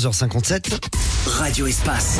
11h57. Radio Espace.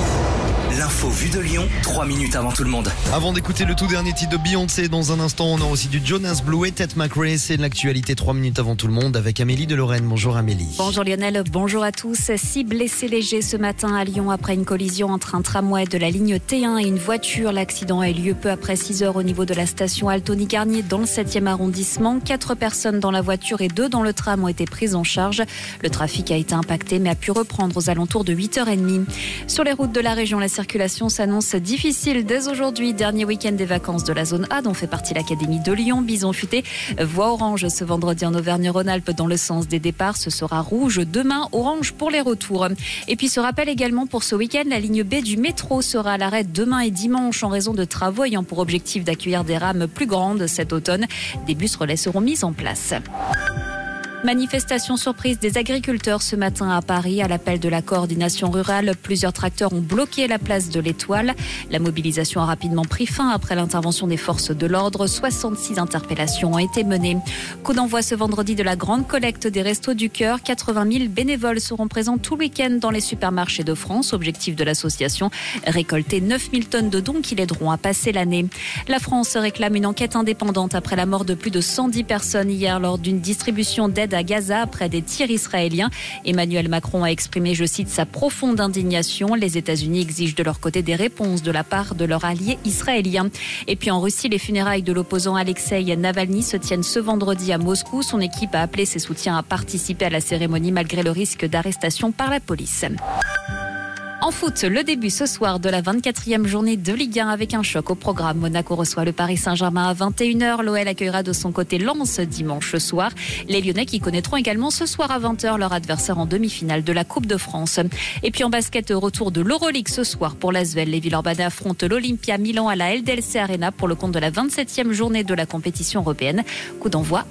L'info vue de Lyon, 3 minutes avant tout le monde. Avant d'écouter le tout dernier titre de Beyoncé, dans un instant, on aura aussi du Jonas Blue et Ted McRae. C'est l'actualité 3 minutes avant tout le monde avec Amélie de Lorraine. Bonjour Amélie. Bonjour Lionel, bonjour à tous. Six blessés légers ce matin à Lyon après une collision entre un tramway de la ligne T1 et une voiture. L'accident a eu lieu peu après 6 heures au niveau de la station Altony Garnier dans le 7e arrondissement. Quatre personnes dans la voiture et deux dans le tram ont été prises en charge. Le trafic a été impacté mais a pu reprendre aux alentours de 8h30. Sur les routes de la région, la circulation s'annonce difficile dès aujourd'hui. Dernier week-end des vacances de la zone A dont fait partie l'Académie de Lyon. Bison futé, voie orange ce vendredi en Auvergne-Rhône-Alpes dans le sens des départs. Ce sera rouge demain, orange pour les retours. Et puis ce rappel également pour ce week-end, la ligne B du métro sera à l'arrêt demain et dimanche en raison de travaux ayant pour objectif d'accueillir des rames plus grandes cet automne. Des bus relais seront mis en place. Manifestation surprise des agriculteurs ce matin à Paris à l'appel de la coordination rurale. Plusieurs tracteurs ont bloqué la place de l'Étoile. La mobilisation a rapidement pris fin après l'intervention des forces de l'ordre. 66 interpellations ont été menées. Coup d'envoi ce vendredi de la grande collecte des Restos du Cœur. 80 000 bénévoles seront présents tout le week-end dans les supermarchés de France. Objectif de l'association, récolter 9 000 tonnes de dons qui l'aideront à passer l'année. La France réclame une enquête indépendante après la mort de plus de 110 personnes hier lors d'une distribution d'aide à Gaza après des tirs israéliens. Emmanuel Macron a exprimé, je cite, sa profonde indignation. Les États-Unis exigent de leur côté des réponses de la part de leurs alliés israéliens. Et puis en Russie, les funérailles de l'opposant Alexei Navalny se tiennent ce vendredi à Moscou. Son équipe a appelé ses soutiens à participer à la cérémonie malgré le risque d'arrestation par la police. En foot, le début ce soir de la 24e journée de Ligue 1 avec un choc au programme. Monaco reçoit le Paris Saint-Germain à 21h. L'OL accueillera de son côté Lens dimanche soir. Les Lyonnais qui connaîtront également ce soir à 20h leur adversaire en demi-finale de la Coupe de France. Et puis en basket, retour de l'Euroleague ce soir pour l'Asvel. Les Villeurbanais affrontent l'Olympia Milan à la LDLC Arena pour le compte de la 27e journée de la compétition européenne. Coup d'envoi